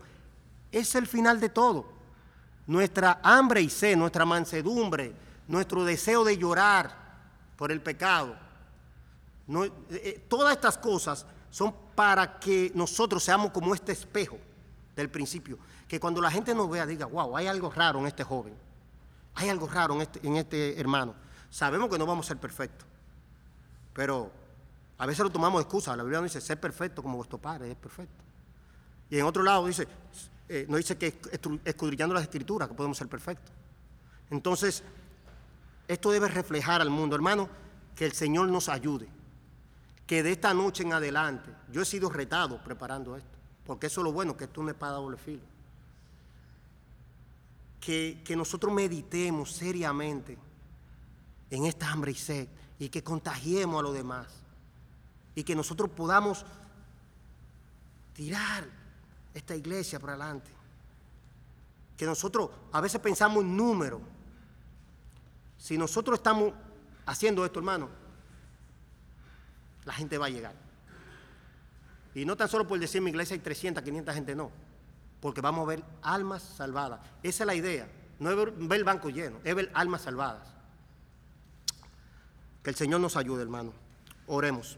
Es el final de todo. Nuestra hambre y sed, nuestra mansedumbre, nuestro deseo de llorar por el pecado. Eh, eh, todas estas cosas son para que nosotros seamos como este espejo del principio. Que cuando la gente nos vea diga, wow, hay algo raro en este joven. Hay algo raro en este, en este hermano. Sabemos que no vamos a ser perfectos. Pero a veces lo tomamos de excusa. La Biblia no dice, ser perfecto como vuestro Padre es perfecto. Y en otro lado dice, eh, no dice que escudriñando las escrituras que podemos ser perfectos. Entonces, esto debe reflejar al mundo, hermano, que el Señor nos ayude. Que de esta noche en adelante, yo he sido retado preparando esto. Porque eso es lo bueno, que esto no es para doble filo. Que, que nosotros meditemos seriamente en esta hambre y sed y que contagiemos a los demás. Y que nosotros podamos tirar esta iglesia para adelante. Que nosotros a veces pensamos en números. Si nosotros estamos haciendo esto, hermano, la gente va a llegar. Y no tan solo por decir en mi iglesia hay 300, 500 gente, no. Porque vamos a ver almas salvadas. Esa es la idea. No es ver, el banco lleno, es ver almas salvadas. Que el Señor nos ayude, hermano. Oremos.